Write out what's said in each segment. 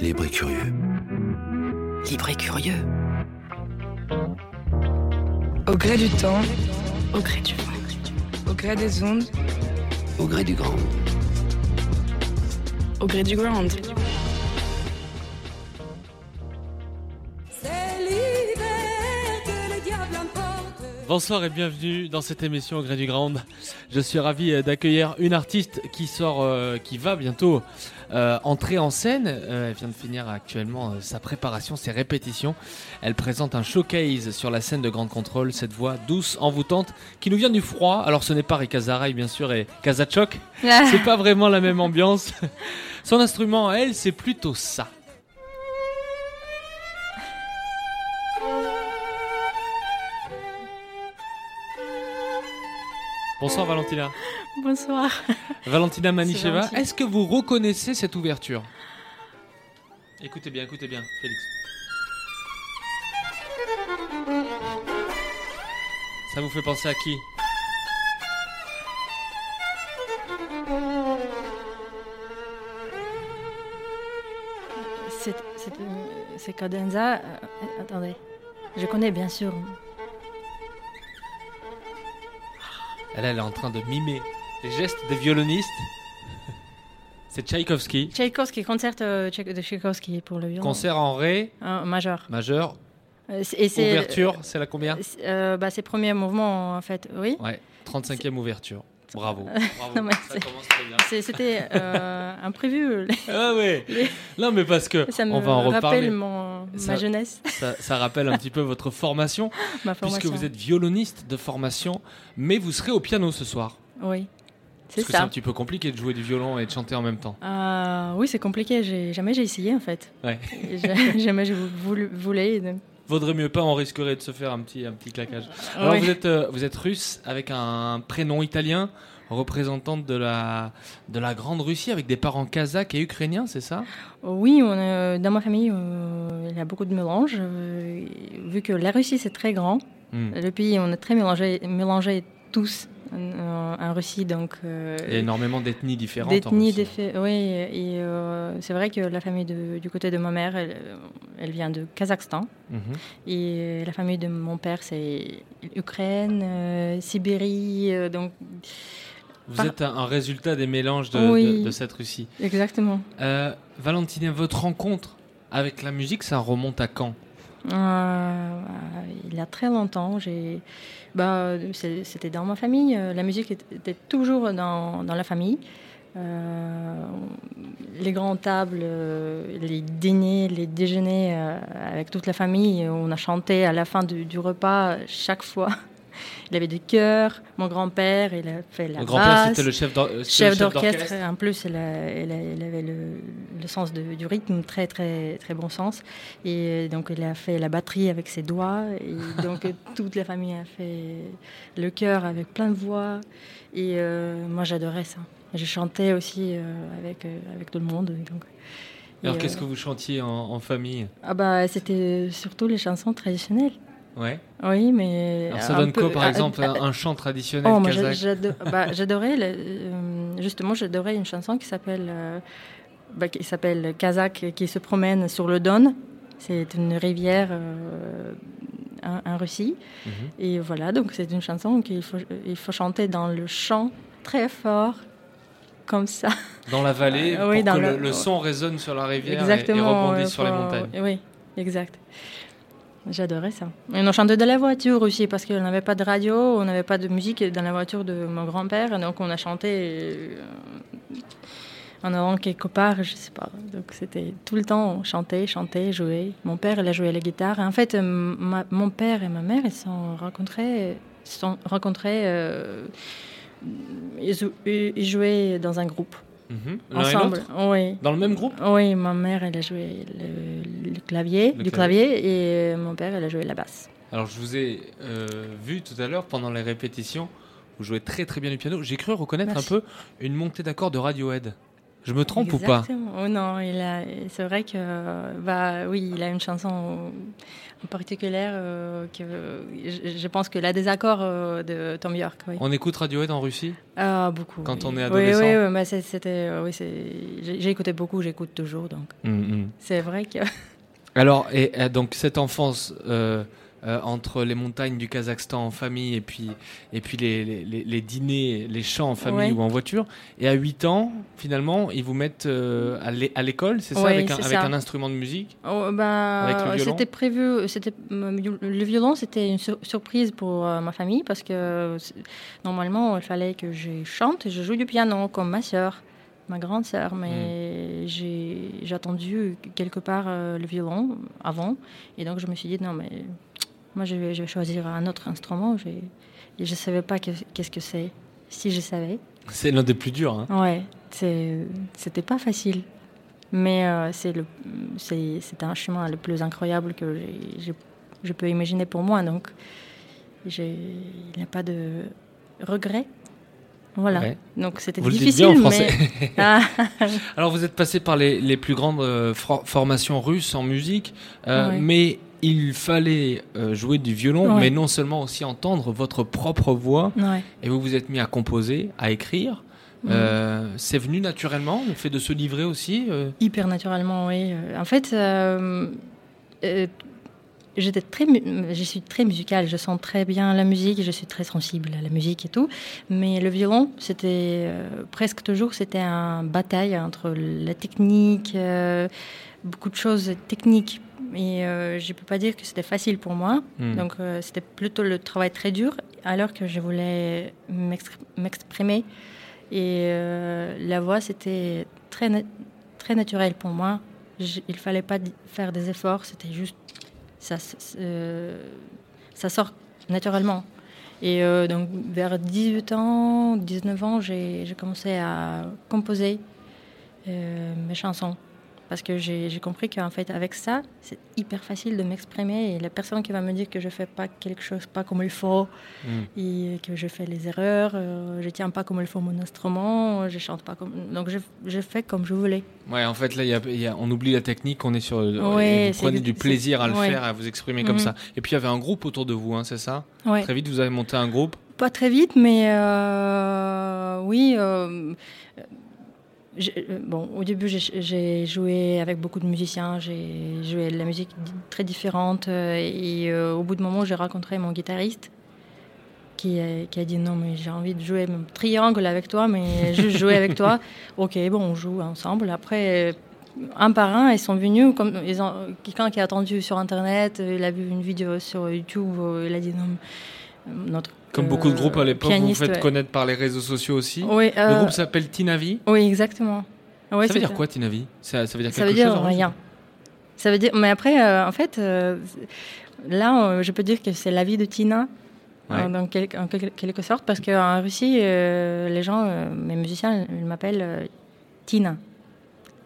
Libre et curieux. Libre et curieux. Au gré du temps, Au gré du vent. au gré des ondes, Au gré du grand. Au gré du ground. Bonsoir et bienvenue dans cette émission au gré du Ground. Je suis ravi euh, d'accueillir une artiste qui sort, euh, qui va bientôt euh, entrer en scène. Euh, elle vient de finir actuellement sa préparation, ses répétitions. Elle présente un showcase sur la scène de Grande Contrôle. Cette voix douce, envoûtante, qui nous vient du froid. Alors ce n'est pas Rikazaray bien sûr et Kazachok. C'est pas vraiment la même ambiance. Son instrument, elle, c'est plutôt ça. Bonsoir Valentina. Bonsoir. Valentina Manicheva, est-ce que vous reconnaissez cette ouverture? Écoutez bien, écoutez bien, Félix. Ça vous fait penser à qui? Euh, c'est Cadenza. euh, attendez. Je connais bien sûr. Elle, elle est en train de mimer les gestes des violonistes. C'est Tchaïkovski. Tchaïkovski, concert euh, de Tchaïkovski pour le violon. Concert en ré Euh, majeur. majeur. Euh, et Ouverture, c'est la combien c'est, euh, bah, c'est premier mouvement en fait, oui. Ouais, 35e ouverture. Bravo. Bravo. Ça C'était euh, imprévu. Ah ouais. Les- Non mais parce que Ça me on va en reparler. rappelle mon, Ça- ma jeunesse, Ça, ça rappelle un petit peu votre formation. ma Puisque formation. vous êtes violoniste de formation, mais vous serez au piano ce soir. Oui, c'est Parce que c'est ça. un petit peu compliqué de jouer du violon et de chanter en même temps. Euh, oui, c'est compliqué. Jamais j'ai essayé en fait. Ouais. Jamais je voulu, voulais. Vaudrait mieux pas, on risquerait de se faire un petit, un petit claquage. Alors Oui. vous, êtes, euh, vous êtes russe avec un prénom italien, représentante de la, de la Grande Russie avec des parents kazakhs et ukrainiens, c'est ça? Oui, on, euh, dans ma famille, euh, il y a beaucoup de mélanges. euh, vu que la Russie, c'est très grand, Hmm. le pays, on est très mélangés mélangés tous en, en Russie. Donc, euh, a énormément d'ethnies différentes. en d'ethnie, Russie. d'effet- oui. Et euh, c'est vrai que la famille de- du côté de ma mère, elle, elle vient de Kazakhstan. Mhm. Et la famille de mon père, c'est Ukraine, euh, Sibérie. euh, donc, Vous Par- êtes un, un résultat des mélanges de, Oui. de- de cette Russie. exactement. Euh, votre rencontre avec la musique, ça remonte à quand? Euh, il y a très longtemps, j'ai, bah, c'était dans ma famille. euh, La musique était toujours dans, dans la famille. Euh, les grandes tables, euh, les dîners, les déjeuners euh, avec toute la famille, on a chanté à la fin du repas chaque fois. Il avait du chœur. Mon grand-père, il a fait la Le grand-père, c'était le chef euh, chef d'orchestre. En plus, il, a- il a- il avait le, le sens de- du rythme, très très très bon sens. Et donc, il a fait la batterie avec ses doigts. Et donc, toute la famille a fait le chœur avec plein de voix. Et euh, moi, j'adorais ça. Je chantais aussi euh, avec euh, avec tout le monde. Donc, Alors, qu'est-ce euh, que vous chantiez en, en famille? Ah bah, c'était surtout les chansons traditionnelles. Ouais. Oui, mais Alors, ça donne quoi, par ah, exemple, ah, un, chant traditionnel Oh, kazakh bah, j'adorais, le- euh, justement, j'adorais une chanson qui s'appelle, euh, bah, qui s'appelle Kazakh qui se promène sur le Don. C'est une rivière euh, en, en Russie. Mhm. Et voilà, donc c'est une chanson qu'il faut, il faut chanter dans le chant très fort, comme ça. Dans la vallée, Euh, pour oui, que le, son résonne sur la rivière et- et, rebondisse sur les montagnes. Oui, exact. J'adorais ça. On chantait de la voiture aussi parce qu'on n'avait pas de radio, on n'avait pas de musique dans la voiture de mon grand-père, donc on a chanté euh, en avant quelque part, je sais pas. Donc c'était tout le temps on chantait, chantait, jouait. Mon père, il a joué à la guitare. En fait, mon père et ma mère, ils se sont rencontrés, sont rencontrés euh, ils jouaient dans un groupe. Et ensemble. Oui. Dans le même groupe Oui, ma mère, elle a joué le, le clavier, Le du clavier. clavier, et mon père, elle a joué la basse. Alors je vous ai euh, vu tout à l'heure pendant les répétitions, vous jouez très très bien du piano. J'ai cru reconnaître Merci. un peu une montée d'accords de Radiohead. Je me trompe ou pas. Oh non, il a, c'est vrai que, bah oui, il a une chanson en particulier euh, que je, je pense que la désaccord euh, de Tom York, oui. On écoute Radiohead en Russie Ah, beaucoup. Quand oui. on est Oui, adolescent. Oui, oui, bah, c'était, euh, oui, c'est, j'ai, j'ai écouté beaucoup, j'écoute toujours, donc Mhm. c'est vrai que. Alors, et, donc cette enfance euh, euh, entre les montagnes du Kazakhstan en famille et puis, et puis les, les- dîners, les chants en famille Ouais. ou en voiture, et à 8 ans, finalement, ils vous mettent euh, à l'é- à l'école, c'est ça, avec, un, c'est avec ça. un instrument de musique? Oh, bah, C'était prévu, c'était, le violon, c'était une sur- surprise pour euh, ma famille parce que normalement, il fallait que je chante et je joue du piano comme ma sœur, ma grande sœur. Mais Hmm. j'ai, j'ai attendu quelque part euh, le violon avant et donc je me suis dit non, mais moi je vais, je vais choisir un autre instrument. Je ne savais pas que- qu'est-ce que c'est. Si je savais. C'est l'un des plus durs. hein. Ouais, c'était pas facile. Mais euh, c'est un chemin le plus incroyable que j'ai- je peux imaginer pour moi. Donc, il n'y a pas de regret. Voilà. Ouais. Donc, c'était Vous le dites difficile, bien en mais. français. Ah, Alors vous êtes passé par les, les plus grandes euh, for- formations russes en musique, euh, Ouais. mais il fallait euh, jouer du violon, Ouais. mais non seulement aussi entendre votre propre voix, ouais. et vous vous êtes mis à composer, à écrire. Euh, c'est venu naturellement, le fait de se livrer aussi euh, Hyper naturellement, oui. En fait, euh, j'étais très, je suis très musicale. Je sens très bien la musique. Je suis très sensible à la musique et tout. Mais le violon, c'était presque toujours, c'était une bataille entre la technique, beaucoup de choses techniques. Et euh, je peux pas dire que c'était facile pour moi. Hmm. Donc euh, c'était plutôt le travail très dur, alors que je voulais m'expr- m'exprimer. Et euh, la voix, c'était très, na- très naturel pour moi. Il fallait pas faire des efforts, c'était juste ça, euh, ça sort naturellement. Et donc vers 18 ans, 19 ans, j'ai commencé à composer mes chansons. Parce que j'ai compris qu'en fait, avec ça, c'est hyper facile de m'exprimer. Et la personne qui va me dire que je fais pas quelque chose pas comme il faut, Mm. et que je fais les erreurs, euh, je tiens pas comme il faut mon instrument, je chante pas comme. Donc je, je fais comme je voulais. Ouais, en fait, là, il y a- il y a- on oublie la technique, on est sur. Ouais, vous prenez du plaisir à le ouais. faire, à vous exprimer comme Mhm. ça. Et puis, il y avait un groupe autour de vous, hein, c'est ça? Ouais. Très vite, vous avez monté un groupe? Pas très vite, mais euh, oui. euh, bon, au début, j'ai- joué avec beaucoup de musiciens. J'ai joué de la musique très différente. euh, Et euh, au bout de moment, j'ai rencontré mon guitariste qui a, qui a dit non, mais j'ai envie de jouer mon triangle avec toi, mais juste jouer avec toi. Ok, bon, on joue ensemble. Après, euh, un par un, ils sont venus. Comme ils ont quelqu'un qui a attendu sur Internet, euh, il a vu une vidéo sur YouTube, euh, il a dit non. euh, Notre Comme euh, beaucoup de groupes à l'époque, vous vous faites ouais. connaître par les réseaux sociaux aussi. Oui, Le euh, groupe s'appelle Tinavi. oui, exactement. Ouais, ça veut dire quoi, Tinavi? Ça, ça veut dire Ça quelque veut dire chose rien. Ça? Veut dire, mais après, euh, en fait, euh, là, euh, je peux dire que c'est la vie de Tina, Ouais. euh, dans quel- en quel- quelque sorte, parce qu'en Russie, euh, les gens, euh, mes musiciens, ils m'appellent euh, Tina.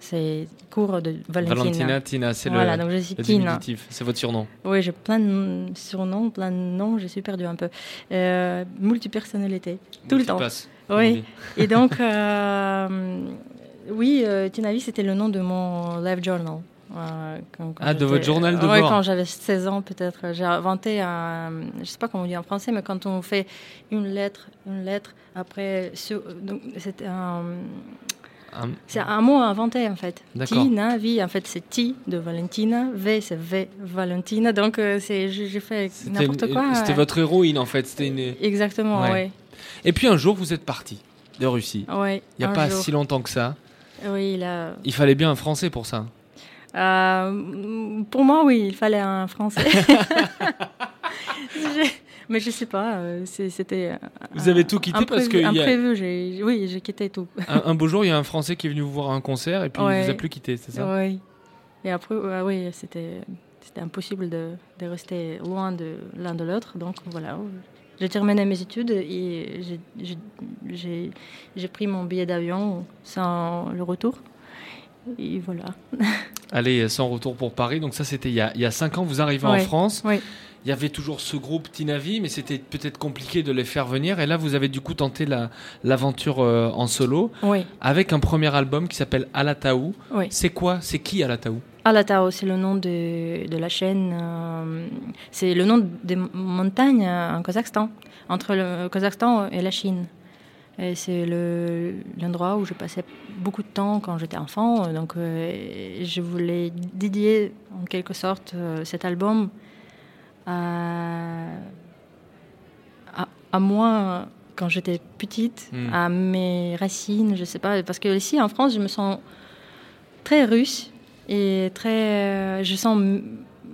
C'est cours de Valentina. Valentina, Tina, c'est Voilà, le, donc je suis le Tina. diminutif. C'est votre surnom. Oui, j'ai plein de surnoms, plein de noms, je suis perdue un peu. Euh, multipersonnalité, tout le temps. Multipasse, Oui. Et donc, euh, oui, euh, Tinavi, c'était le nom de mon live journal. Euh, quand- quand Ah, de votre journal de Ouais, bord. quand j'avais 16 ans, peut-être. J'ai inventé un. Je sais pas comment on dit en français, mais quand on fait une lettre, une lettre, après. C'était un. Un- C'est un mot inventé en fait. Tina, vie, en fait c'est Ti de Valentina, V c'est V Valentina, donc euh, c'est j'ai fait n'importe quoi. C'était ouais. votre héroïne en fait. C'était une... Exactement, Ouais. ouais. Et puis un jour, vous êtes parti de Russie. ouais. Il n'y a pas jour. si longtemps que ça. Oui, là. Il fallait bien un Français pour ça. Euh, pour moi, oui, il fallait un français. Mais je sais pas, euh, c'est- c'était. euh, Vous avez tout quitté parce imprévu- que il y a- Imprévu, j'ai- oui, j'ai quitté tout. Un, un beau jour, il y a un Français qui est venu vous voir à un concert et puis il Ouais. vous a plus quitté, c'est ça? Oui. Et après, ouais, oui, c'était c'était impossible de, de rester loin de l'un de l'autre. Donc voilà, J'ai terminé mes études et j'ai pris mon billet d'avion sans le retour. Et voilà. Allez, sans retour pour Paris. Donc ça, c'était il, y a 5 ans. Vous arrivez en France. Il y avait toujours ce groupe Tinavi, mais c'était peut-être compliqué de les faire venir. Et là, vous avez du coup tenté l'aventure euh, en solo. Avec un premier album qui s'appelle Alataou. C'est quoi? C'est qui Alataou Alatao, c'est le nom de, de la chaîne. Euh, c'est le nom des montagnes en Kazakhstan, entre le Kazakhstan et la Chine. Et c'est l'endroit où je passais beaucoup de temps quand j'étais enfant. Donc, euh, je voulais dédier en quelque sorte euh, cet album à, à, moi quand j'étais petite, hmm. à mes racines, je sais pas. Parce que ici en France, je me sens très russe et très. Euh, je sens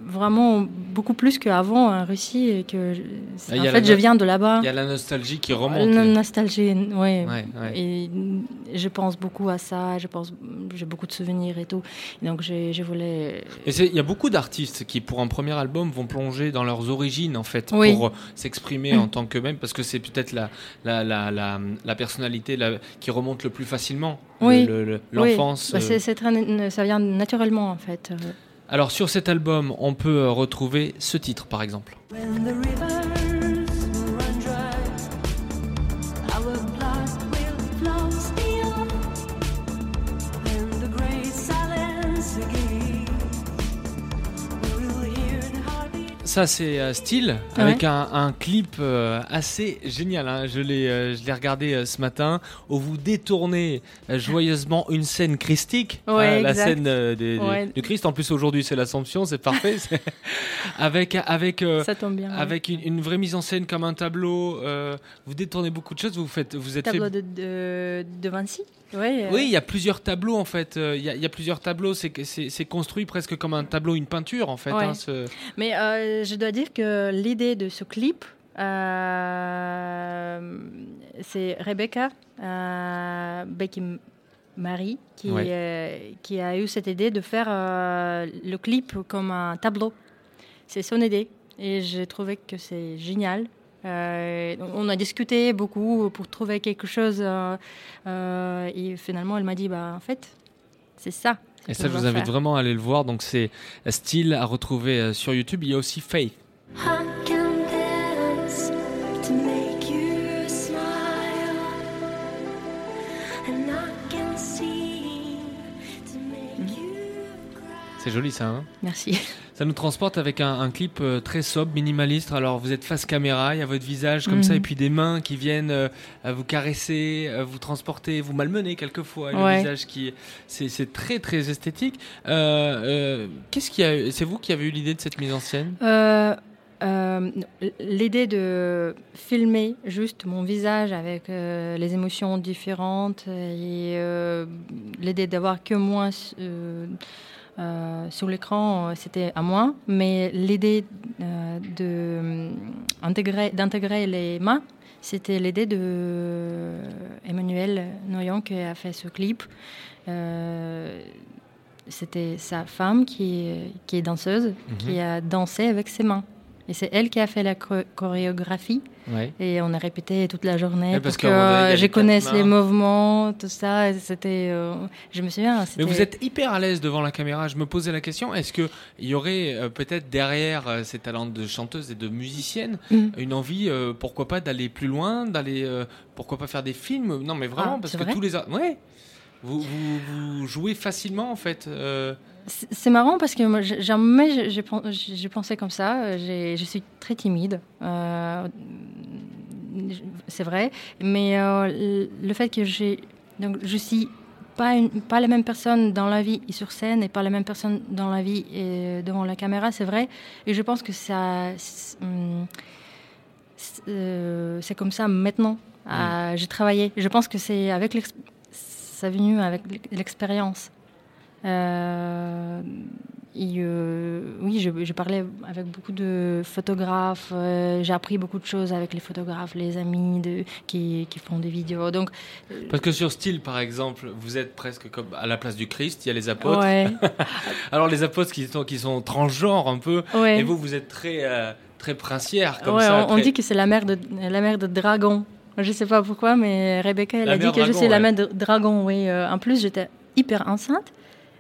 vraiment beaucoup plus qu'avant en Russie et que en fait je viens de là-bas. Il y a la nostalgie qui remonte. La nostalgie, oui. Et je pense beaucoup à ça. Je pense, j'ai beaucoup de souvenirs et tout. donc je, voulais. Et il y a beaucoup d'artistes qui pour un premier album vont plonger dans leurs origines en fait pour s'exprimer en tant que même parce que c'est peut-être la la, la, la, la, personnalité qui remonte le plus facilement. Oui. L'enfance. Bah, euh. ça vient naturellement en fait. Alors sur cet album, on peut euh, retrouver ce titre par exemple. Ça, c'est euh, Style, avec un, clip euh, assez génial. Hein. Je l'ai euh, je l'ai regardé ce matin, où vous détournez joyeusement une scène christique, la scène du Christ. En plus, aujourd'hui, c'est l'Assomption, c'est parfait. avec avec, Ça tombe bien, avec une, vraie mise en scène comme un tableau. vous détournez beaucoup de choses. Vous, faites, vous êtes Tableau de, de, de Vinci? Euh. Oui, il y a plusieurs tableaux en fait. Euh, il y, a plusieurs tableaux. C'est construit presque comme un tableau, une peinture en fait. Hein, Mais euh, je dois dire que l'idée de ce clip, c'est Rebecca Becky Marie qui, qui a eu cette idée de faire le clip comme un tableau. C'est son idée. Et j'ai trouvé que c'est génial. Euh, on a discuté beaucoup pour trouver quelque chose. Euh, euh, et finalement, elle m'a dit, bah, en fait, c'est ça. Et ça, je vous invite vraiment à aller le voir. Donc, c'est Style à retrouver sur YouTube. Il y a aussi Faith. C'est joli ça. Hein? Merci. Ça nous transporte avec un, clip euh, très sobre, minimaliste. Alors vous êtes face caméra, il y a votre visage comme ça, mhm. et puis des mains qui viennent euh, vous caresser, euh, vous transporter, vous malmener quelquefois. Le visage qui, c'est très très esthétique. Qu'est-ce qui a, c'est vous qui avez eu l'idée de cette mise en scène? L'idée de filmer juste mon visage avec les émotions différentes et l'idée d'avoir que moi euh, sur l'écran, euh, c'était à moi, mais l'idée euh, d'intégrer les mains, c'était l'idée de Emmanuel Noyon qui a fait ce clip. c'était sa femme qui est, qui est danseuse, mhm. qui a dansé avec ses mains. Et c'est elle qui a fait la chorégraphie. Et on a répété toute la journée parce que je connaisse les mouvements, tout ça. C'était, euh, je me souviens. Mais vous êtes hyper à l'aise devant la caméra. Je me posais la question est-ce qu'il y aurait euh, peut-être derrière euh, ces talents de chanteuse et de musicienne mm. une envie, pourquoi pas, d'aller plus loin, d'aller, pourquoi pas faire des films? Non, mais vraiment, ah, parce que tous les. Ouais. Vous, vous, jouez facilement en fait. C'est marrant parce que jamais j'ai pensé comme ça. Je suis très timide. Euh, c'est vrai. Mais euh, le fait que j'ai. Donc, je suis pas, une, pas la même personne dans la vie et sur scène et pas la même personne dans la vie et devant la caméra, c'est vrai. Et je pense que ça. C'est euh, comme ça maintenant. Mm. j'ai travaillé. Je pense que c'est avec ça venu avec l'expérience. Euh, euh, oui, je, parlais avec beaucoup de photographes. Euh, j'ai appris beaucoup de choses avec les photographes, les amis de, qui, qui, font des vidéos. Donc, Parce que sur Style, par exemple, vous êtes presque comme à la place du Christ. Il y a les apôtres. Alors les apôtres qui sont, qui sont transgenres un peu. Et vous, vous êtes très très princière comme Ouais, ça. on, dit que c'est la mère de la mère de Dragon. Je sais pas pourquoi, mais Rebecca, elle La a dit que je dragon, suis la ouais. mère de Dragon. Oui. En plus, j'étais hyper enceinte.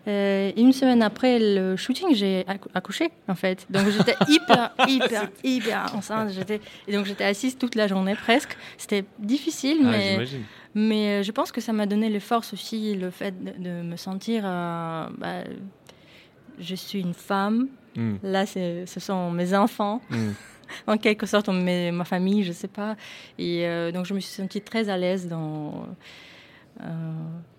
Euh, une semaine après le shooting, j'ai accou- accouché en fait. Donc j'étais hyper, hyper, hyper enceinte. J'étais et donc j'étais assise toute la journée presque. C'était difficile, Ah, mais euh, je pense que ça m'a donné les forces aussi, le fait de, de me sentir. euh, bah, je suis une femme. Mm, Là, ce sont mes enfants mm. en quelque sorte mes- ma famille, je sais pas. Et euh, donc je me suis sentie très à l'aise dans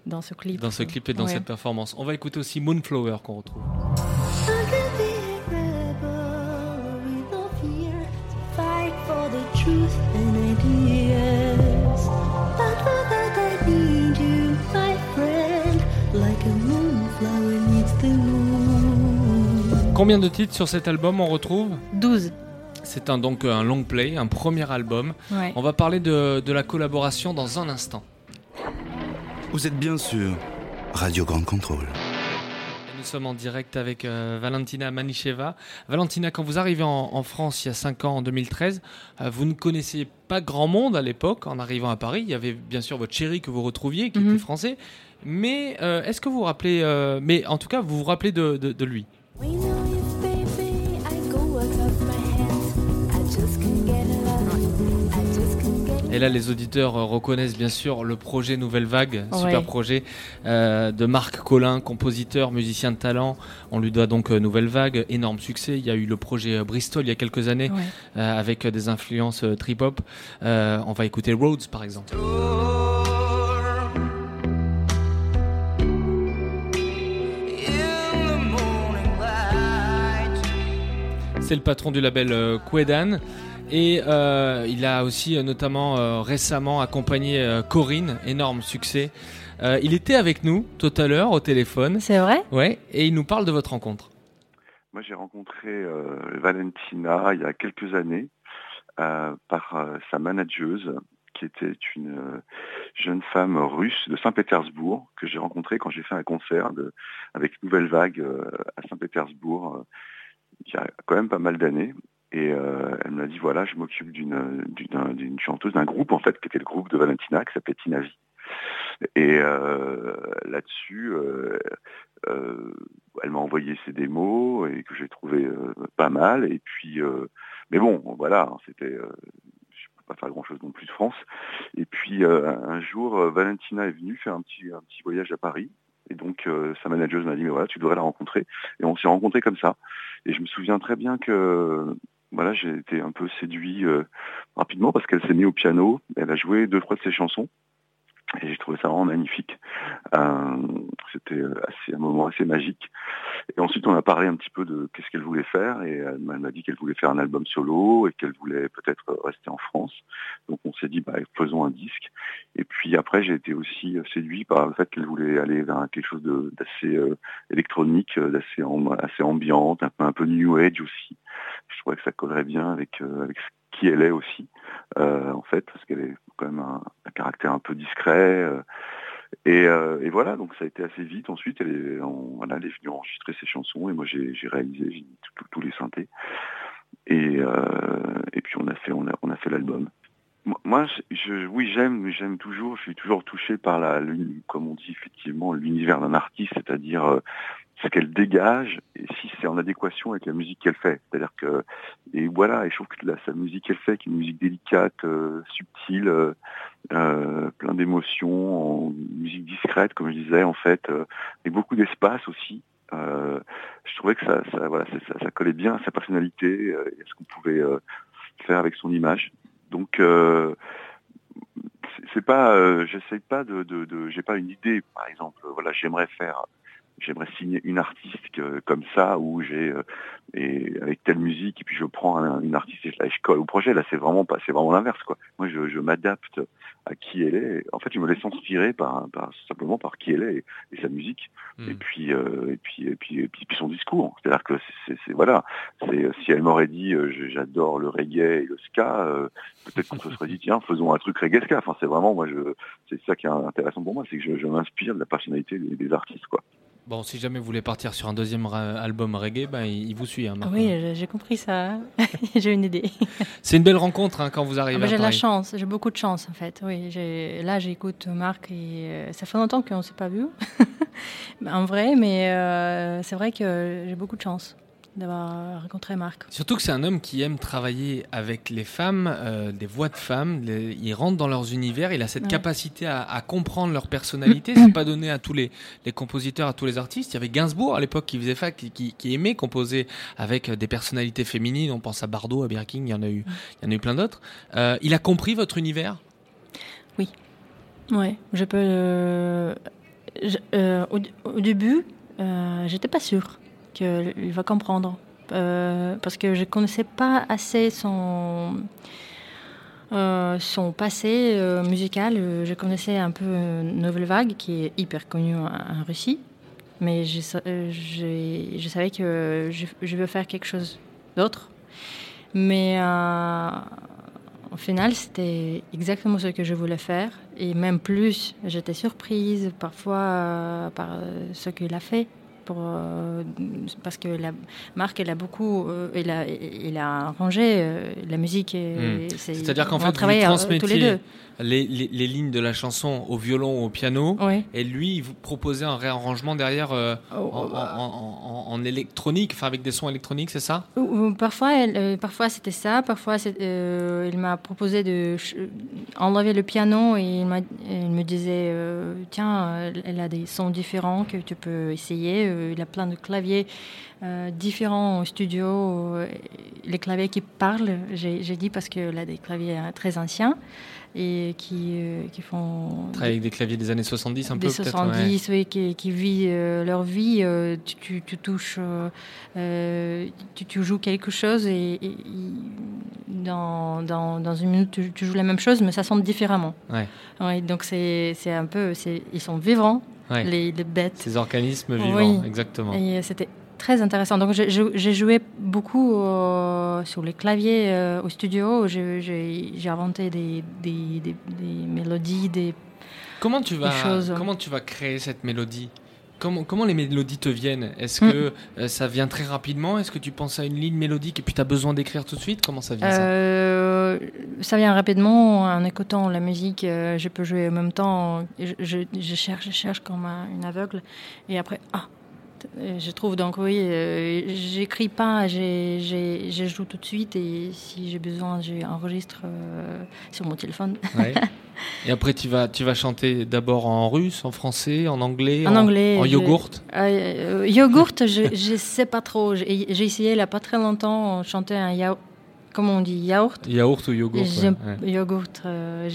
dans ce clip. Dans ce clip et dans Ouais. cette performance. On va écouter aussi Moonflower qu'on retrouve. Combien de titres sur cet album on retrouve? 12. C'est un, donc un long play, un premier album. Ouais. On va parler de, de la collaboration dans un instant. Vous êtes bien sûr Radio Grande Contrôle. Nous sommes en direct avec euh, Valentina Manicheva. Valentina, quand vous arrivez en, en France il y a 5 ans, en 2013, euh, vous ne connaissiez pas grand monde à l'époque en arrivant à Paris. Il y avait bien sûr votre chéri que vous retrouviez, qui Mhm. était français. Mais euh, est-ce que vous vous rappelez, euh, mais en tout cas, vous vous rappelez de, de- de lui? Et là, les auditeurs euh, reconnaissent bien sûr le projet Nouvelle Vague, super projet euh, de Marc Collin, compositeur, musicien de talent. On lui doit donc euh, Nouvelle Vague, énorme succès. Il y a eu le projet Bristol il y a quelques années Ouais. euh, avec des influences trip-hop. Euh, on va écouter Rhodes par exemple. C'est le patron du label Quedan. Et euh, il a aussi euh, notamment euh, récemment accompagné euh, Corinne, énorme succès. Euh, il était avec nous tout à l'heure au téléphone. C'est vrai? Ouais, et il nous parle de votre rencontre. Moi, j'ai rencontré euh, Valentina il y a quelques années euh, par euh, sa manageuse, qui était une euh, jeune femme russe de Saint-Pétersbourg, que j'ai rencontrée quand j'ai fait un concert de, avec Nouvelle Vague euh, à Saint-Pétersbourg, euh, il y a quand même pas mal d'années. Et euh, elle m'a dit, voilà, je m'occupe d'une d'une- d'une chanteuse, d'un groupe, en fait, qui était le groupe de Valentina, qui s'appelait Tinavi. Et euh, là-dessus, euh, euh, elle m'a envoyé ses démos et que j'ai trouvé euh, pas mal. Et puis, euh, mais bon, voilà, hein, c'était, pas faire grand-chose non plus de France. Et puis euh, un jour, Valentina est venue faire un petit un petit voyage à Paris. Et donc euh, sa manageuse m'a dit mais voilà, tu devrais la rencontrer. Et on s'est rencontrés comme ça. Et je me souviens très bien que voilà, j'ai été un peu séduit euh, rapidement parce qu'elle s'est mise au piano. Elle a joué deux trois de ses chansons. Et j'ai trouvé ça vraiment magnifique. Euh, C'était un moment assez magique. Et ensuite, on a parlé un petit peu de qu'est-ce qu'elle voulait faire. Et elle m'a dit qu'elle voulait faire un album solo et qu'elle voulait peut-être rester en France. Donc on s'est dit, bah, faisons un disque. Et puis après, j'ai été aussi séduit par le fait qu'elle voulait aller vers quelque chose d'assez euh, électronique, d'assez assez ambiante, un peu, un peu new age aussi. Je trouvais que ça collerait bien avec, euh, avec qui elle est aussi, euh, en fait, parce qu'elle est quand même un, caractère un peu discret. euh, et, euh, et voilà, donc ça a été assez vite. Ensuite, elle est, on- voilà, elle est venue enregistrer ses chansons et moi j'ai réalisé j'ai tous les synthés. Et, puis on a fait, on a, fait l'album. Moi- je, je- oui, j'aime, j'aime toujours. Je suis toujours touché par la, comme on dit effectivement, l'univers d'un artiste, c'est-à-dire ce qu'elle dégage et si c'est en adéquation avec la musique qu'elle fait. C'est-à-dire que et voilà, et je trouve que la, sa musique qu'elle fait, qui est une musique délicate, euh, subtile, euh, euh, plein d'émotions, musique discrète, comme je disais en fait, euh, et beaucoup d'espace aussi. Je trouvais que ça, ça, voilà, ça, collait bien à sa personnalité et à ce qu'on pouvait faire avec son image. Donc c'est- pas, j'essaye pas de j'ai pas une idée, par exemple. Voilà, j'aimerais faire, j'aimerais signer une artiste que- comme ça où j'ai euh, et avec telle musique et puis je prends un- une artiste et je colle au projet. Là, c'est vraiment pas, c'est vraiment l'inverse quoi. Moi, je, je m'adapte à qui elle est. En fait, je me laisse inspirer par, par simplement par qui elle est et, et sa musique. Hmm. Et puis, euh, et puis, et puis, et puis, puis son discours. C'est-à-dire que c'est, voilà, c'est si elle m'aurait dit euh, j'adore le reggae et le ska, euh, peut-être qu'on se serait dit tiens faisons un truc reggae ska. Enfin, c'est vraiment moi je, c'est ça qui est intéressant pour moi, c'est que je, je m'inspire de la personnalité des, des artistes quoi. Bon, si jamais vous voulez partir sur un deuxième album reggae, ben, il, vous suit. hein. Oui, j'ai- compris ça. j'ai une idée. C'est une belle rencontre hein, quand vous Ah arrivez bah, à j'ai de la chance, j'ai beaucoup de chance en fait. Oui, là j'écoute Marc et euh, ça fait longtemps qu'on ne s'est pas vu en vrai, mais euh, c'est vrai que j'ai beaucoup de chance d'avoir rencontré Marc. Surtout que c'est un homme qui aime travailler avec les femmes, euh, des voix de femmes. les- il rentre dans leurs univers. Il a cette Ouais. capacité à, à comprendre leur personnalité. c'est pas donné à tous les, les compositeurs, à tous les artistes. Il y avait Gainsbourg à l'époque qui faisait ça, qui, qui- qui aimait composer avec euh, des personnalités féminines. On pense à Bardot, à Birkin. Il y en a eu, il y en a eu plein d'autres. Euh, il a compris votre univers? Ouais, je peux. euh, je- euh, au, au début, euh, j'étais pas sûre qu'il va comprendre euh, parce que je connaissais pas assez son euh, son passé euh, musical. Je connaissais un peu Nouvelle Vague qui est hyper connue en, Russie, mais je, savais que je, je veux faire quelque chose d'autre. Mais au final, c'était exactement ce que je voulais faire. Et même plus, j'étais surprise parfois par ce qu'il a fait. Pour, euh, parce que la marque, elle a beaucoup, euh, il, a, arrangé euh, la musique. Hmm. c'est- C'est-à-dire qu'en fait, a vous euh, tous les transmettiez deux. les, les- les lignes de la chanson au violon, au piano. Oui. Et lui, il vous proposait un réarrangement derrière euh, en, Oh, en- en- en- en électronique, enfin avec des sons électroniques, c'est ça? Ou- ou Parfois, elle- parfois c'était ça. Parfois, il m'a proposé de enlever le piano et il, me disait Tiens, elle a des sons différents que tu peux essayer. Il a plein de claviers euh, différents au studio. Euh, les claviers qui parlent, j'ai dit parce qu'il a des claviers euh, très anciens et qui, euh, qui font. Travailler avec des claviers des années 70 un des peu peut-être 70, oui, qui, qui vivent euh, leur vie. euh, tu, tu- tu touches, tu, tu joues quelque chose et, dans, dans, dans une minute, tu, tu joues la même chose, mais ça sonne différemment. Ouais. Ouais, donc c'est un peu, ils sont vivants, Ouais. les, les bêtes. Ces organismes vivants, Oui. exactement. Et c'était très intéressant. Donc j'ai- joué beaucoup euh, sur les claviers euh, au studio. J'ai inventé des, des, des- des mélodies, des Comment tu vas, choses. comment tu vas créer cette mélodie? Comment, comment les mélodies te viennent? Est-ce Mm. que euh, ça vient très rapidement? Est-ce que tu penses à une ligne mélodique et puis tu as besoin d'écrire tout de suite? Comment ça vient ça? Euh, ça vient rapidement en écoutant la musique. euh, je peux jouer en même temps. Je, je- je cherche, je cherche comme un- une aveugle. Et après, ah, je trouve donc oui. euh, J'écris pas, je joue tout de suite. Et si j'ai besoin, j'enregistre euh, sur mon téléphone. Ouais. Et après tu vas, tu vas chanter d'abord en russe, en français, en anglais, En anglais, en je- yogourt? Euh, euh, yogourt, je, je sais pas trop. J'ai essayé il y a pas très longtemps, chanter un yaourt. Comment on dit Yaourt Yaourt ou yogourt. ouais. Yogourt. euh,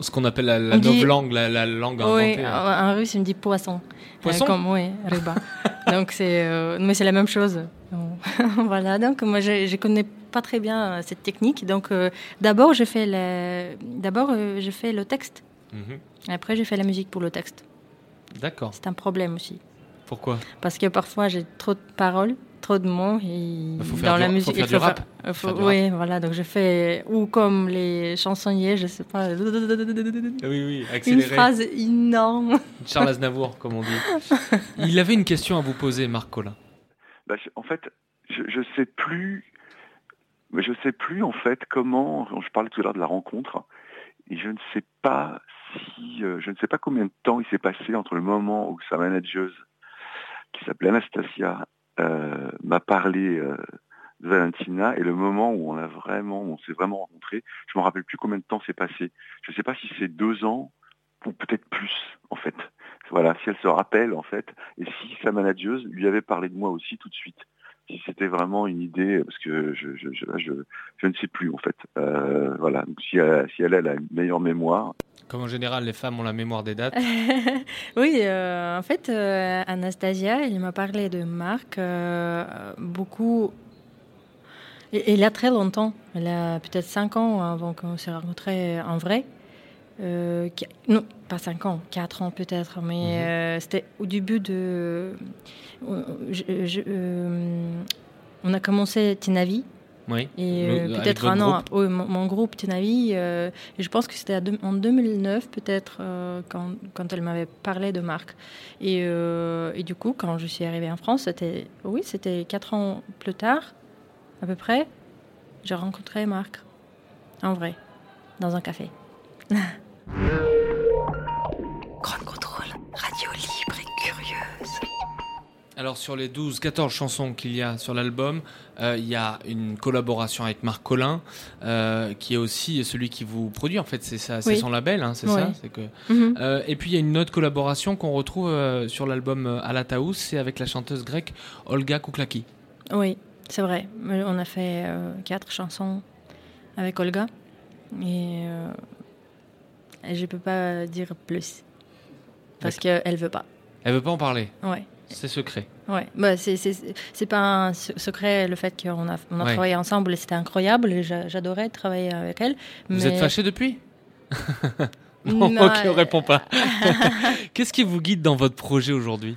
Ce qu'on appelle la, la dit- novlangue, la, la langue inventée. hein. en, en russe, il me dit poisson. Poisson Euh, comme, Oui, riba. donc, c'est, euh, mais c'est la même chose. voilà, donc moi, je ne connais pas très bien cette technique. Donc, d'abord, je fais le, d'abord, je fais le texte. Mhm. Et après, je fais la musique pour le texte. D'accord. C'est un problème aussi. Pourquoi? Parce que parfois, j'ai trop de paroles, trop de mots. Et faut faire dans du- la faut musique, faire il du rap. il faut- Faut faire du oui, voilà. Donc, je fais, ou comme les chansonniers, je sais pas, Oui, oui, une accéléré. phrase énorme. Charles Aznavour, comme on dit. Il avait une question à vous poser, Marc Collin. Bah, je- en fait, je, je sais plus, mais je sais plus en fait comment. Je parlais tout à l'heure de la rencontre, et je ne sais pas si, euh, je ne sais pas combien de temps il s'est passé entre le moment où sa manageuse, qui s'appelait Anastasia, euh, m'a parlé euh, de Valentina et le moment où on a vraiment, on s'est vraiment rencontrés. Je me rappelle plus combien de temps s'est passé. Je ne sais pas si c'est deux ans ou peut-être plus en fait. Voilà, si elle se rappelle en fait, et si sa manageuse lui avait parlé de moi aussi tout de suite. Si c'était vraiment une idée, parce que je, je, je, là, je, je ne sais plus en fait. Euh, voilà, donc si elle, si elle, elle a une meilleure mémoire, Comme en général, les femmes ont la mémoire des dates. oui, euh, en fait, euh, Anastasia, elle m'a parlé de Marc euh, beaucoup. Il y a très longtemps, il a peut-être 5 ans avant qu'on se rencontrés en vrai. Euh, non, pas 5 ans, 4 ans peut-être, mais Mhm. euh, c'était au début de. euh, je- je- on a commencé Tinavi Oui. Et peut-être un an, oui, mon, mon groupe Tenavi, et je pense que c'était en 2009 peut-être quand, quand elle m'avait parlé de Marc. Et, et du coup, quand je suis arrivée en France, c'était oui, c'était quatre ans plus tard, à peu près, j'ai rencontré Marc, en vrai, dans un café. Grand contrôle. Radio libre et curieuse. Alors sur les 12-14 chansons qu'il y a sur l'album, euh, il y a une collaboration avec Marc Collin, euh, qui est aussi celui qui vous produit. En fait, c'est ça, c'est Oui. son label, hein, c'est Oui. ça. Mhm. Euh, et puis il y a une autre collaboration qu'on retrouve euh, sur l'album euh, Alataous, c'est avec la chanteuse grecque Olga Kouklaki. Oui, c'est vrai. On a fait euh, quatre chansons avec Olga. Euh, et je peux pas dire plus. Parce qu'elle veut pas. Elle veut pas en parler, Ouais. c'est secret. Ouais. Bah, c'est, pas un se- secret le fait qu'on a, on a Ouais. travaillé ensemble et c'était incroyable. J'adorais travailler avec elle. Vous êtes fâché depuis? Non, Non, ok, on répond pas. Qu'est-ce qui vous guide dans votre projet aujourd'hui?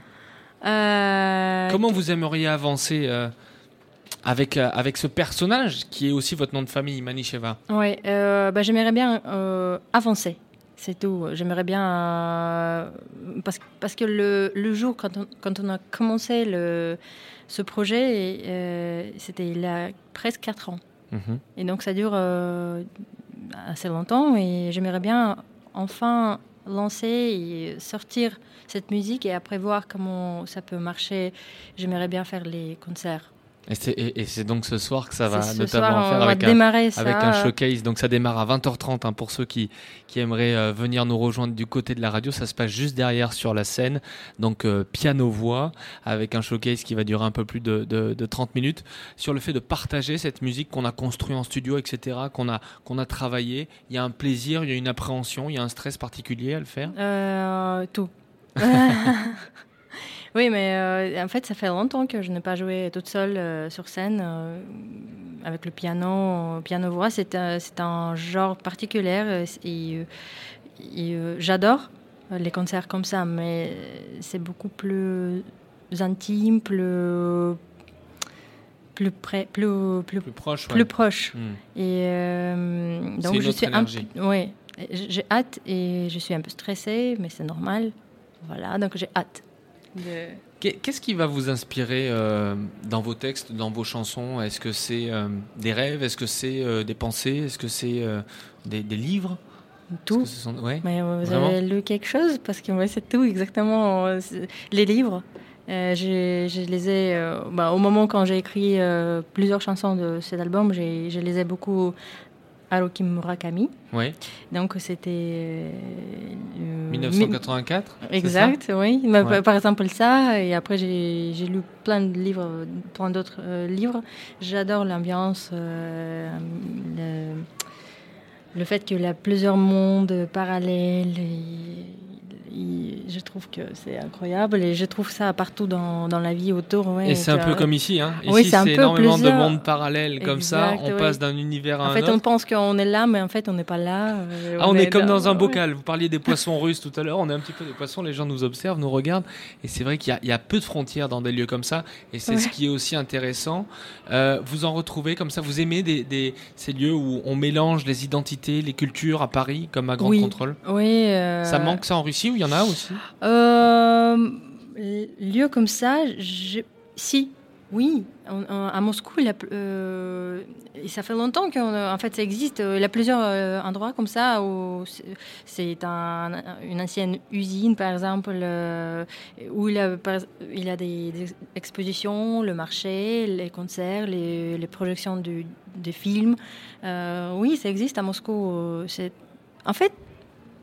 Euh, Comment vous aimeriez avancer euh, avec, euh, avec ce personnage qui est aussi votre nom de famille, Manicheva? Euh, bah, j'aimerais bien avancer. C'est tout. J'aimerais bien. euh, parce, parce que le, le jour, quand on, quand on a commencé le, ce projet, euh, c'était il y a presque 4 ans. Mhm. Et donc ça dure euh, assez longtemps et j'aimerais bien enfin lancer et sortir cette musique et après voir comment ça peut marcher. J'aimerais bien faire les concerts. Et c'est, donc ce soir que ça va notamment soir, faire avec un, démarrer ça. avec un showcase. Donc ça démarre à 20h30 hein, pour ceux qui, qui aimeraient euh, venir nous rejoindre du côté de la radio. Ça se passe juste derrière sur la scène. Donc euh, piano-voix avec un showcase qui va durer un peu plus de, de, de 30 minutes sur le fait de partager cette musique qu'on a construit en studio, etc., qu'on a, qu'on a travaillé. Il y a un plaisir, il y a une appréhension, il y a un stress particulier à le faire? Euh, tout. oui, mais euh, en fait, ça fait longtemps que je n'ai pas joué toute seule euh, sur scène euh, avec le piano. Piano-voix, c'est un, c'est un genre particulier et, et, j'adore les concerts comme ça, mais c'est beaucoup plus intime, plus plus près, plus plus, Plus proche, ouais. plus proche. Hmm. Et euh, C'est donc une je suis un énergie. peu- ouais, j'ai hâte et je suis un peu stressée, mais c'est normal. Voilà, donc j'ai hâte. Qu'est-ce qui va vous inspirer euh, dans vos textes, dans vos chansons? Est-ce que c'est euh, des rêves? Est-ce que c'est euh, des pensées? Est-ce que c'est des, des livres? Tout. que ce sont- ouais. Mais vous avez lu quelque chose? Parce que c'est tout exactement. Les livres, je, je les ai. bah, au moment quand j'ai écrit plusieurs chansons de cet album, je les ai beaucoup Haruki Murakami. Ouais. Donc c'était. euh, euh, 1984 c'est Exact, oui. Mais Ouais. Par exemple ça, et après j'ai j'ai lu plein de livres, plein d'autres euh, livres. J'adore l'ambiance, euh, le, le fait qu'il y a plusieurs mondes parallèles. et- je trouve que c'est incroyable et je trouve ça partout dans, dans la vie autour. ouais, Et c'est un peu comme ici. Hein. Ici, Oui, c'est un peu énormément plusieurs- de mondes parallèles comme ça. On passe d'un univers à En un fait, autre. on pense qu'on est là, mais en fait, on n'est pas là. euh, Ah, on est comme dans- dans un ouais. bocal. Vous parliez des poissons russes tout à l'heure. On est un petit peu des poissons. Les gens nous observent, nous regardent. Et c'est vrai qu'il y, a- il y a peu de frontières dans des lieux comme ça. Et c'est ce qui est aussi intéressant. Euh, vous en retrouvez comme ça. Vous aimez des, des- ces lieux où on mélange les identités, les cultures à Paris, comme à Grand Oui. Contrôle? Oui. euh, Ça manque ça en Russie il y en a aussi Euh, lieu comme ça, si, oui. À Moscou, euh, ça fait longtemps qu'en fait ça existe. Il y a plusieurs euh, endroits comme ça c'est- c'est un- une ancienne usine, par exemple, euh, où il a, a des, expositions, le marché, les concerts, les, projections des films. Euh, oui, ça existe à Moscou. euh, En fait,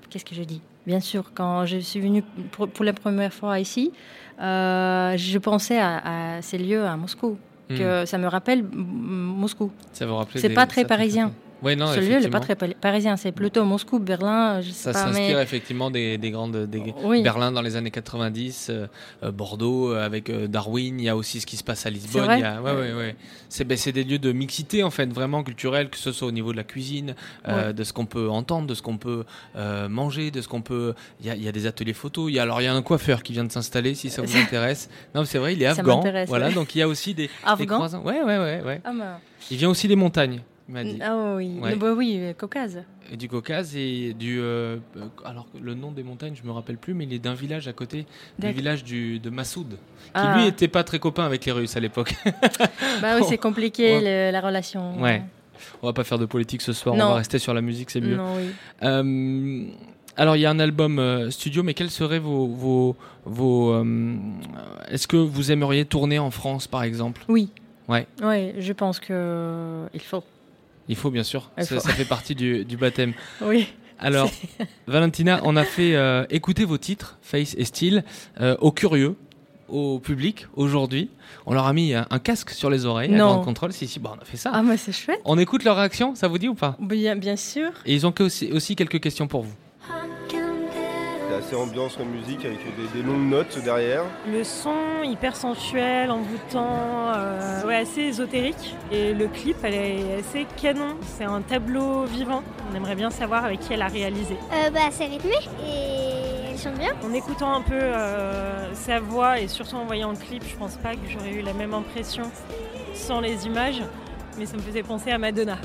qu'est-ce que je dis? Bien sûr, quand je suis venue pour, pour la première fois ici, euh, je pensais à, à ces lieux à Moscou, Hmm. que ça me rappelle Moscou. Ça vous rappelle C'est pas très parisien. Ouais, non, Ce lieu n'est pas très parisien, c'est plutôt Moscou, Berlin, je sais Ça s'inspire mais effectivement des, des grandes des Oui. Berlin dans les années 90, euh, euh, Bordeaux euh, avec euh, Darwin. Il y a aussi ce qui se passe à Lisbonne. y a- ouais, ouais, ouais. C'est ben, c'est des lieux de mixité en fait, vraiment culturelle, que ce soit au niveau de la cuisine, euh, de ce qu'on peut entendre, de ce qu'on peut euh, manger, de ce qu'on peut. Il y a, il y a des ateliers photos. Il y a alors il y a un coiffeur qui vient de s'installer si ça vous intéresse. Non, c'est vrai, il est Ça afghan. Voilà, donc il y a aussi des, des Afghan croisants. Ouais, ouais, ouais, ouais. Ah, Il vient aussi des montagnes. Il m'a dit. ah oui, Ouais. bah oui, euh, Caucase. Du Caucase et du. euh, euh, alors, le nom des montagnes, je me rappelle plus, mais il est d'un village à côté, du village du, de Massoud, qui Ah. lui était pas très copain avec les Russes à l'époque. Bah oui, c'est compliqué Ouais. le- la relation. Ouais. On va pas faire de politique ce soir, on va rester sur la musique, c'est mieux. Non, oui. Euh, alors, il y a un album euh, studio, mais quels seraient vos. vos, vos euh, Est-ce que vous aimeriez tourner en France, par exemple? Oui. Ouais. Ouais, je pense que il faut. Il faut, bien sûr. Ça, faut. ça fait partie du, du baptême. Oui. Alors, Valentina, on a fait euh, écouter vos titres, Face et Style, euh, aux curieux, au public aujourd'hui. On leur a mis un, un casque sur les oreilles, à Non. grande contrôle. Si, si, bon, on a fait ça. Ah, mais c'est chouette. On écoute leur réaction, ça vous dit ou pas? Bien, bien sûr. Et ils ont que aussi, aussi quelques questions pour vous. C'est assez ambiance comme musique avec des, des longues notes derrière. Le son hyper sensuel, envoûtant, euh, ouais, assez ésotérique. Et le clip, elle est assez canon. C'est un tableau vivant. On aimerait bien savoir avec qui elle a réalisé. Euh, bah, c'est rythmé et elle chante bien. En écoutant un peu euh, sa voix et surtout en voyant le clip, je pense pas que j'aurais eu la même impression sans les images. Mais ça me faisait penser à Madonna.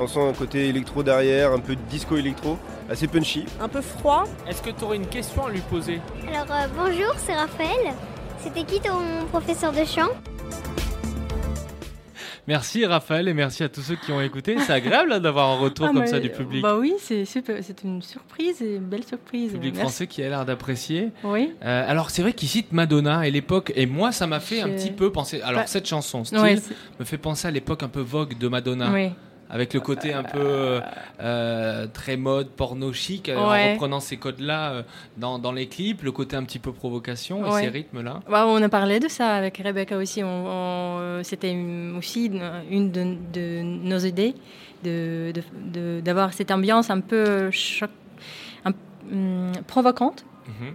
On sent un côté électro derrière, un peu de disco électro, assez punchy. Un peu froid. Est-ce que tu aurais une question à lui poser? Alors, euh, bonjour, c'est Raphaël. C'était qui ton professeur de chant? Merci Raphaël et merci à tous ceux qui ont écouté. C'est agréable hein, d'avoir un retour Ah, comme ça du public. Bah oui, c'est super. C'est une surprise et une belle surprise. public Merci. français qui a l'air d'apprécier. Oui. Euh, alors c'est vrai qu'il cite Madonna et l'époque et moi ça m'a fait un petit peu penser. Alors Bah, cette chanson style Ouais, me fait penser à l'époque un peu vogue de Madonna. oui. Avec le côté un peu euh, euh, très mode, porno chic, euh, en reprenant ces codes-là dans, dans les clips, le côté un petit peu provocation et ces rythmes-là. Bah, on a parlé de ça avec Rebecca aussi. C'était aussi une, de, de nos idées de- de- de- d'avoir cette ambiance un peu choc, un- hum, provocante. Mhm.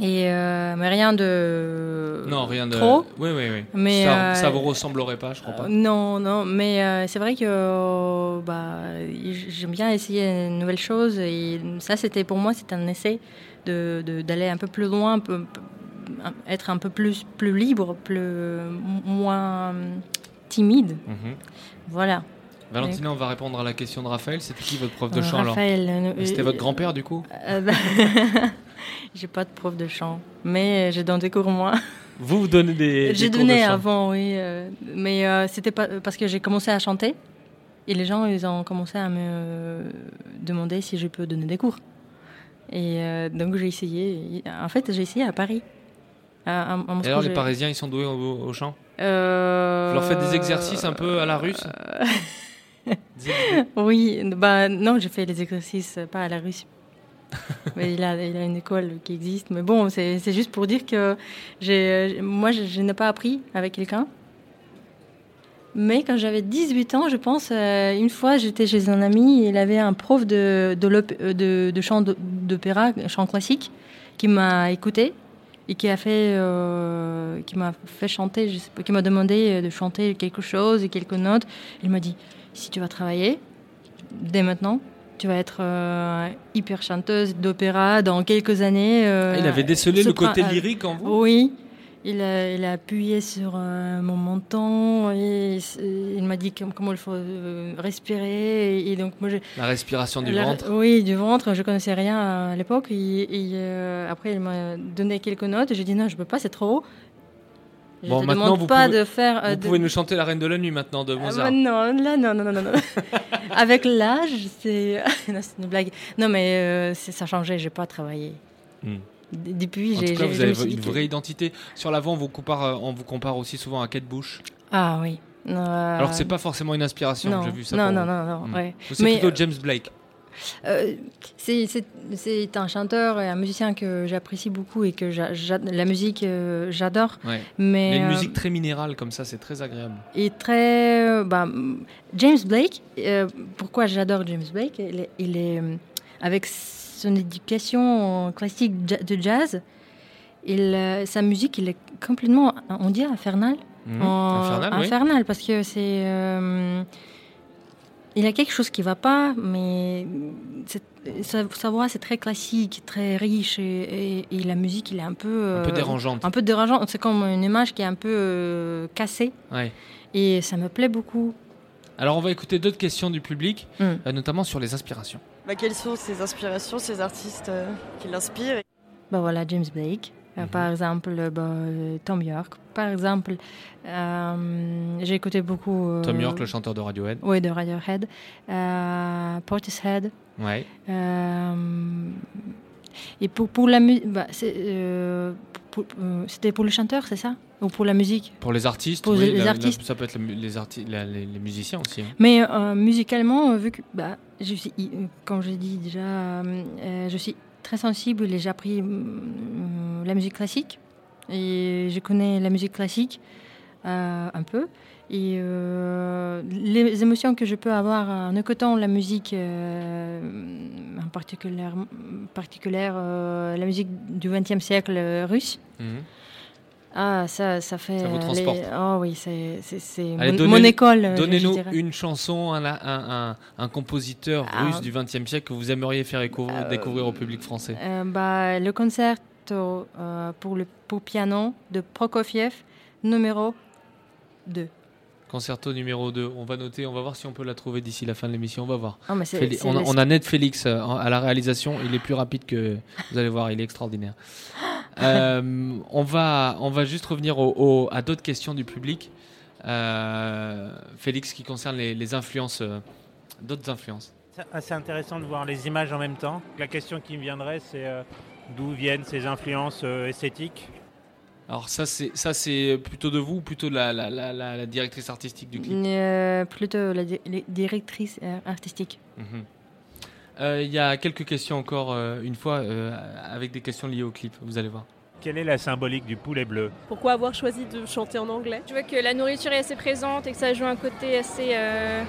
Et, euh, mais rien de non, rien de. trop. Oui, oui, oui. Mais, ça, euh, ça vous ressemblerait pas, je crois pas. Non, non, mais euh, c'est vrai que euh, bah, j'aime bien essayer une nouvelle chose et ça, c'était pour moi, c'est un essai de de- d'aller un peu plus loin, un peu- être un peu plus plus libre, plus moins timide. Mhm. Voilà. Valentina, on va répondre à la question de Raphaël. C'était qui votre prof de Euh, chant alors? Raphaël, Mais C'était votre grand-père du coup? bah, J'ai pas de prof de chant, mais j'ai donné des cours moi. Vous vous donnez des. J'ai des cours de donné chant. avant, oui. euh, mais euh, c'était pas parce que j'ai commencé à chanter et les gens ils ont commencé à me euh, demander si je peux donner des cours. Et euh, donc j'ai essayé. En fait, j'ai essayé à Paris. À, à- à Moscou, Et alors les j'ai- Parisiens, ils sont doués au, au chant? Euh, Vous leur faites des exercices un peu à la russe? Oui, bah non, j'ai fait les exercices pas à la Russie. Il a, une école qui existe. Mais bon, c'est juste pour dire que moi, je, je n'ai pas appris avec quelqu'un. Mais quand j'avais 18 ans, je pense, euh, une fois, j'étais chez un ami, il avait un prof de, euh, chant d'o- d'opéra, chant classique, qui m'a écouté et qui a fait, euh, m'a fait chanter, je sais pas, qui m'a demandé de chanter quelque chose et quelques notes. Il m'a dit, si tu vas travailler dès maintenant, tu vas être euh, hyper chanteuse d'opéra dans quelques années. euh, Ah, Il avait décelé le côté lyrique en vous? Oui. Il a, il a appuyé sur euh, mon menton et il m'a dit com- comment il faut respirer. Et, et donc, moi, La respiration du la- ventre? Oui, du ventre. Je connaissais rien à l'époque. Et, et, après, il m'a donné quelques notes. J'ai dit non, je peux pas, c'est trop haut. Je Bon, te maintenant, demande vous pas pouvez- de faire. euh, Vous de- pouvez nous chanter la Reine de la Nuit maintenant de Mozart. bah non, là, non, non, non, non. non. Avec l'âge, c'est non, c'est une blague. Non, mais euh, c'est- ça a changé. J'ai pas travaillé. Hmm. Depuis, En j'ai. tout cas, vous avez une vraie identité. Sur l'avant, on vous compare, euh, on vous compare aussi souvent à Kate Bush. Ah oui. Euh, Alors que c'est pas forcément une inspiration. non. J'ai vu ça. Non, pour non, vous. non, non. Hmm. ouais. Vous, C'est plutôt euh, James Blake. Euh, c'est- un chanteur et un musicien que j'apprécie beaucoup et que la musique, euh, j'adore. Ouais. Mais, a une euh, musique très minérale comme ça, c'est très agréable. Et très. bah, James Blake, pourquoi j'adore James Blake Il est, il est, avec son éducation classique de jazz, il, sa musique, il est complètement, on dit infernal. Mhm. En- Infernal, oui. infernal, parce que c'est. Il y a quelque chose qui va pas, mais c'est- sa, sa voix c'est très classique, très riche et, et- et la musique il est un peu Un peu euh, dérangeante. un peu dérangeante. C'est comme une image qui est un peu euh, cassée Ouais. et ça me plaît beaucoup. Alors on va écouter d'autres questions du public, Mm. euh, notamment sur les inspirations. Bah, quelles sont ses inspirations, ses artistes euh, qui l'inspirent? Bah voilà James Blake, euh, Mhm. par exemple bah, euh, Tom York, par exemple euh, j'ai écouté beaucoup. euh, Tom York, le chanteur de Radiohead. Oui, de Radiohead. Euh, Portishead. Ouais. Et pour, pour la musique, c'était pour le chanteur, c'est ça? Ou pour la musique? Pour les artistes, Pour oui, les la- la- artistes. ça peut être la les, arti- la- les, les musiciens aussi. hein. Mais euh, musicalement, vu que, bah, je suis, comme je dis déjà, euh, je suis très sensible et j'ai appris euh, la musique classique. Et je connais la musique classique euh, un peu. Et euh, les émotions que je peux avoir en écoutant la musique, euh, en particulier, particulière, la musique du XXe siècle russe, Mhm. ah, ça, ça fait. Ça vous les- transporte. Oh oui, c'est mon, mon école. Donnez-nous une chanson, un, un, un- un compositeur Ah. russe du XXe siècle que vous aimeriez faire éco- Euh, découvrir au public français. Euh, bah, le concerto euh, pour, le, pour piano de Prokofiev, numéro 2. Concerto numéro 2. On va noter, on va voir si on peut la trouver d'ici la fin de l'émission. On va voir. Ah, on, a, le- on a Ned Félix euh, à la réalisation. Il est plus rapide que. Vous allez voir, il est extraordinaire. Euh, on, va, on va juste revenir au- au- à d'autres questions du public. Euh, Félix, qui concerne les, les influences, euh, d'autres influences. C'est assez intéressant de voir les images en même temps. La question qui me viendrait, c'est euh, d'où viennent ces influences euh, esthétiques Alors ça c'est ça c'est plutôt de vous ou plutôt de la, la, la, la- la directrice artistique du clip Euh, plutôt la di- directrice euh, artistique. Mhm. Euh, Il y a quelques questions encore euh, une fois euh, avec des questions liées au clip, vous allez voir. Quelle est la symbolique du poulet bleu Pourquoi avoir choisi de chanter en anglais? Je vois que la nourriture est assez présente et que ça joue un côté assez euh,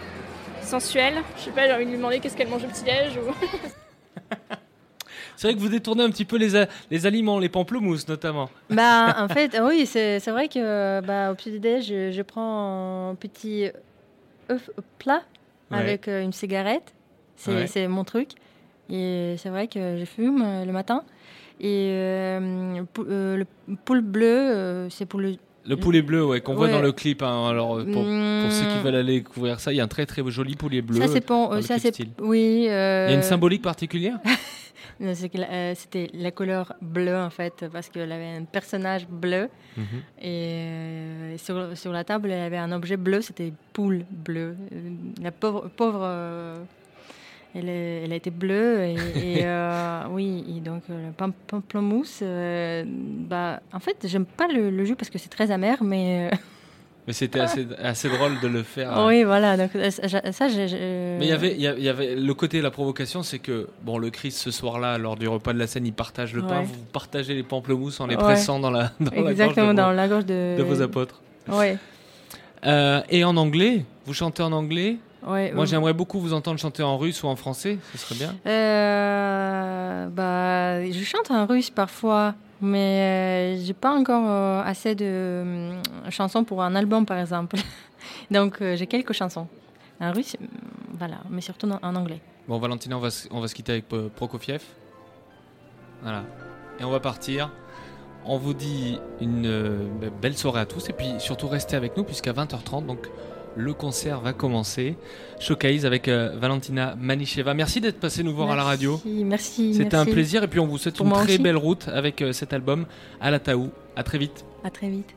sensuel. Je sais pas, j'ai envie de lui demander qu'est-ce qu'elle mange au petit-déj ou... C'est vrai que vous détournez un petit peu les, a- les aliments, les pamplemousses notamment. bah, en fait, oui, c'est vrai que bah, au petit-déj, je, je prends un petit œuf plat Ouais. avec euh, une cigarette. C'est Ouais. mon truc. Et c'est vrai que je fume euh, le matin. Et euh, euh, le poule bleu, c'est pour le. Le poulet bleu, ouais, qu'on voit dans le clip. hein. Alors pour, pour ceux qui Mm. veulent aller découvrir ça, il y a un très très joli poulet bleu. Ça, c'est le ça, c'est. Oui. euh, Il y a une symbolique particulière? Euh, C'était la couleur bleue, en fait, parce qu'elle avait un personnage bleu. Mhm. Et euh, sur, sur la table, y avait un objet bleu, c'était poule bleue. Euh, La pauvre, pauvre elle, elle a été bleue. Et, et, euh, oui, et donc le pam- pamplemousse, euh, bah, en fait, j'aime pas le, le jus parce que c'est très amer, mais. Mais c'était assez, assez drôle de le faire. oui, voilà, donc euh, ça, j'ai- Mais il y avait, il y avait le côté de la provocation, c'est que bon, le Christ ce soir-là, lors du repas de la scène, il partage le pain. Vous partagez les pamplemousses en les Ouais. pressant dans la, dans la gorge de dans vos, la gorge de- de vos apôtres. Ouais. Euh, et en anglais, vous chantez en anglais? Ouais, Moi, j'aimerais beaucoup vous entendre chanter en russe ou en français. Ce serait bien. Euh, bah, je chante en russe parfois, mais euh, j'ai pas encore euh, assez de euh, chansons pour un album, par exemple. Donc, euh, j'ai quelques chansons en russe, voilà, mais surtout en, anglais. Bon, Valentina, on va, se- quitter avec Prokofiev. Voilà. Et on va partir. On vous dit une be- belle soirée à tous et puis surtout restez avec nous puisqu'à 20h30 donc le concert va commencer. Showcase avec euh, Valentina Manicheva. Merci d'être passé nous voir à la radio. Merci, merci. C'était un plaisir et puis on vous souhaite Pour une très aussi. belle route avec euh, cet album à la Taou. À très vite. À très vite.